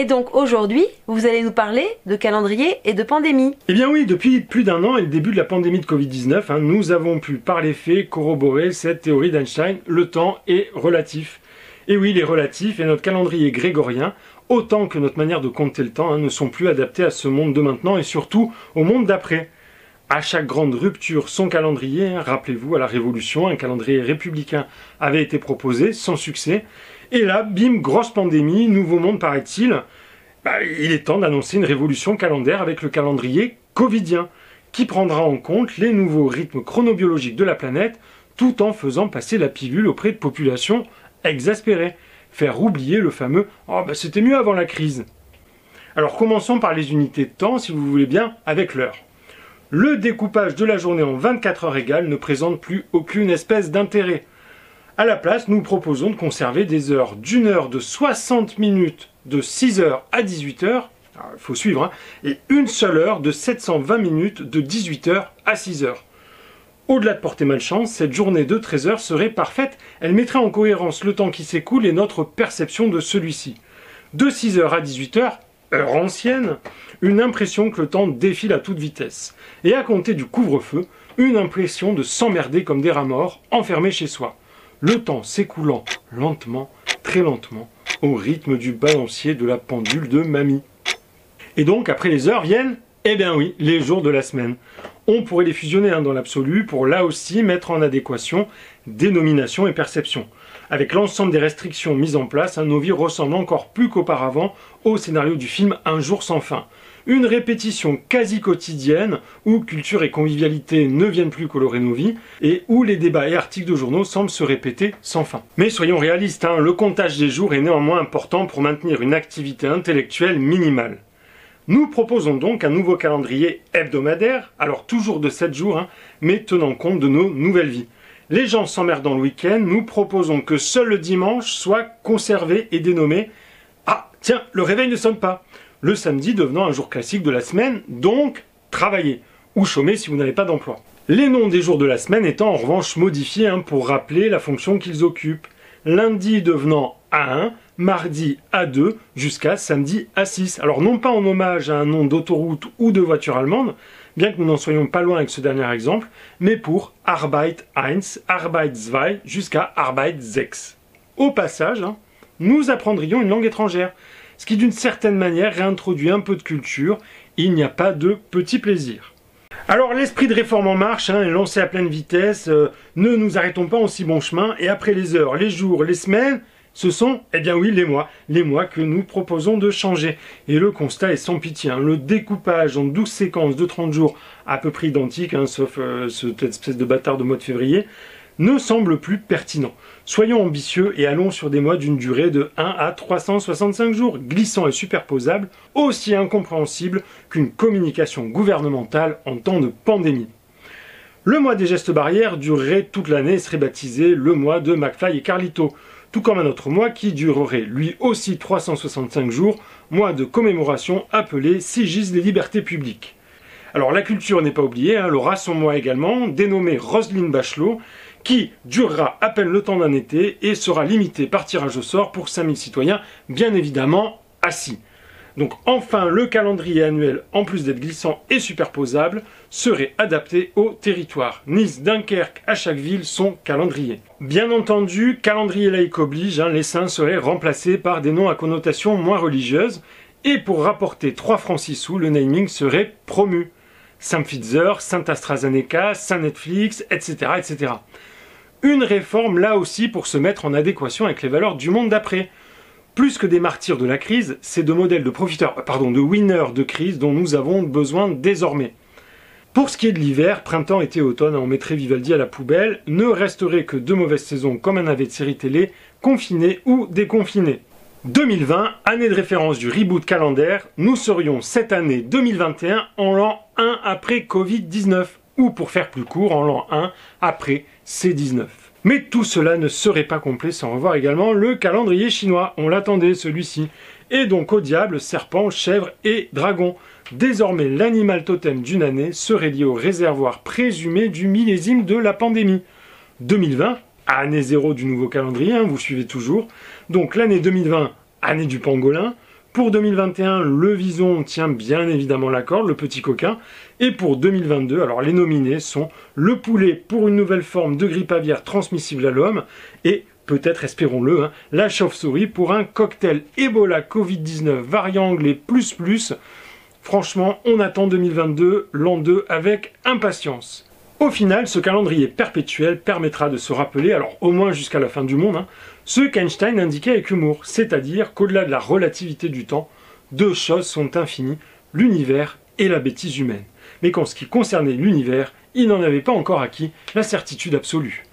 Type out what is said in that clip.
Et donc aujourd'hui, vous allez nous parler de calendrier et de pandémie. Eh bien oui, depuis plus d'un an et le début de la pandémie de Covid-19, hein, nous avons pu par les faits corroborer cette théorie d'Einstein, le temps est relatif. Et oui, il est relatif et notre calendrier grégorien, autant que notre manière de compter le temps, hein, ne sont plus adaptés à ce monde de maintenant et surtout au monde d'après. À chaque grande rupture, son calendrier, hein, rappelez-vous, à la Révolution, un calendrier républicain avait été proposé, sans succès. Et là, bim, grosse pandémie, nouveau monde paraît-il. Bah, il est temps d'annoncer une révolution calendaire avec le calendrier covidien, qui prendra en compte les nouveaux rythmes chronobiologiques de la planète, tout en faisant passer la pilule auprès de populations exaspérées. Faire oublier le fameux Oh, c'était mieux avant la crise. Alors commençons par les unités de temps, si vous voulez bien, avec l'heure. Le découpage de la journée en 24 heures égales ne présente plus aucune espèce d'intérêt. À la place, nous proposons de conserver des heures d'une heure de 60 minutes de 6h à 18h, il faut suivre, hein, et une seule heure de 720 minutes de 18h à 6h. Au-delà de porter malchance, cette journée de 13 heures serait parfaite, elle mettrait en cohérence le temps qui s'écoule et notre perception de celui-ci. De 6h à 18h, heure ancienne, une impression que le temps défile à toute vitesse. Et à compter du couvre-feu, une impression de s'emmerder comme des rats morts, enfermés chez soi le temps s'écoulant lentement, très lentement, au rythme du balancier de la pendule de mamie. Et donc, après les heures viennent, eh bien oui, les jours de la semaine. On pourrait les fusionner hein, dans l'absolu pour là aussi mettre en adéquation dénomination et perception. Avec l'ensemble des restrictions mises en place, un nos vies ressemblent encore plus qu'auparavant au scénario du film Un jour sans fin une répétition quasi quotidienne où culture et convivialité ne viennent plus colorer nos vies et où les débats et articles de journaux semblent se répéter sans fin. Mais soyons réalistes, hein, le comptage des jours est néanmoins important pour maintenir une activité intellectuelle minimale. Nous proposons donc un nouveau calendrier hebdomadaire, alors toujours de 7 jours, hein, mais tenant compte de nos nouvelles vies. Les gens s'emmerdant le week-end, nous proposons que seul le dimanche soit conservé et dénommé Ah, tiens, le réveil ne sonne pas le samedi devenant un jour classique de la semaine, donc travailler, ou chômer si vous n'avez pas d'emploi. Les noms des jours de la semaine étant en revanche modifiés hein, pour rappeler la fonction qu'ils occupent. Lundi devenant A1, mardi A2, jusqu'à samedi A6. Alors non pas en hommage à un nom d'autoroute ou de voiture allemande, bien que nous n'en soyons pas loin avec ce dernier exemple, mais pour Arbeit 1, Arbeit 2 jusqu'à Arbeit 6. Au passage, hein, nous apprendrions une langue étrangère, ce qui d'une certaine manière réintroduit un peu de culture, il n'y a pas de petit plaisir. Alors l'esprit de réforme en marche hein, est lancé à pleine vitesse, euh, ne nous arrêtons pas en si bon chemin, et après les heures, les jours, les semaines, ce sont, eh bien oui, les mois, les mois que nous proposons de changer. Et le constat est sans pitié. Hein. Le découpage en 12 séquences de 30 jours, à peu près identiques, hein, sauf euh, cette espèce de bâtard de mois de février, ne semble plus pertinent. Soyons ambitieux et allons sur des mois d'une durée de 1 à 365 jours, glissants et superposables, aussi incompréhensibles qu'une communication gouvernementale en temps de pandémie. Le mois des gestes barrières durerait toute l'année et serait baptisé le mois de McFly et Carlito, tout comme un autre mois qui durerait lui aussi 365 jours, mois de commémoration appelé Sigis des libertés publiques. Alors la culture n'est pas oubliée, elle aura son mois également, dénommé Roselyne Bachelot, qui durera à peine le temps d'un été et sera limité par tirage au sort pour 5000 citoyens, bien évidemment assis. Donc enfin, le calendrier annuel, en plus d'être glissant et superposable, serait adapté au territoire. Nice, Dunkerque, à chaque ville, son calendrier. Bien entendu, calendrier laïque oblige, hein, les saints seraient remplacés par des noms à connotation moins religieuse, et pour rapporter 3 francs 6 sous, le naming serait promu. Saint Pfizer, Saint AstraZeneca, Saint Netflix, etc., etc une réforme là aussi pour se mettre en adéquation avec les valeurs du monde d'après. Plus que des martyrs de la crise, c'est de modèles de profiteurs, pardon, de winners de crise dont nous avons besoin désormais. Pour ce qui est de l'hiver, printemps, été, automne, on mettrait Vivaldi à la poubelle, ne resterait que deux mauvaises saisons comme un avait de série télé, confiné ou déconfiné. 2020, année de référence du reboot calendaire, nous serions cette année 2021 en l'an 1 après Covid-19 ou pour faire plus court, en l'an 1 après C19. Mais tout cela ne serait pas complet sans revoir également le calendrier chinois. On l'attendait celui-ci. Et donc au diable, serpent, chèvre et dragon. Désormais, l'animal totem d'une année serait lié au réservoir présumé du millésime de la pandémie. 2020, année zéro du nouveau calendrier, hein, vous suivez toujours. Donc l'année 2020, année du pangolin. Pour 2021, le vison tient bien évidemment la corde, le petit coquin. Et pour 2022, alors les nominés sont le poulet pour une nouvelle forme de grippe aviaire transmissible à l'homme et peut-être, espérons-le, hein, la chauve-souris pour un cocktail Ebola Covid-19 variant anglais plus plus. Franchement, on attend 2022, l'an 2, avec impatience. Au final, ce calendrier perpétuel permettra de se rappeler, alors au moins jusqu'à la fin du monde, hein, ce qu'Einstein indiquait avec humour, c'est-à-dire qu'au-delà de la relativité du temps, deux choses sont infinies, l'univers et la bêtise humaine. Mais qu'en ce qui concernait l'univers, il n'en avait pas encore acquis la certitude absolue.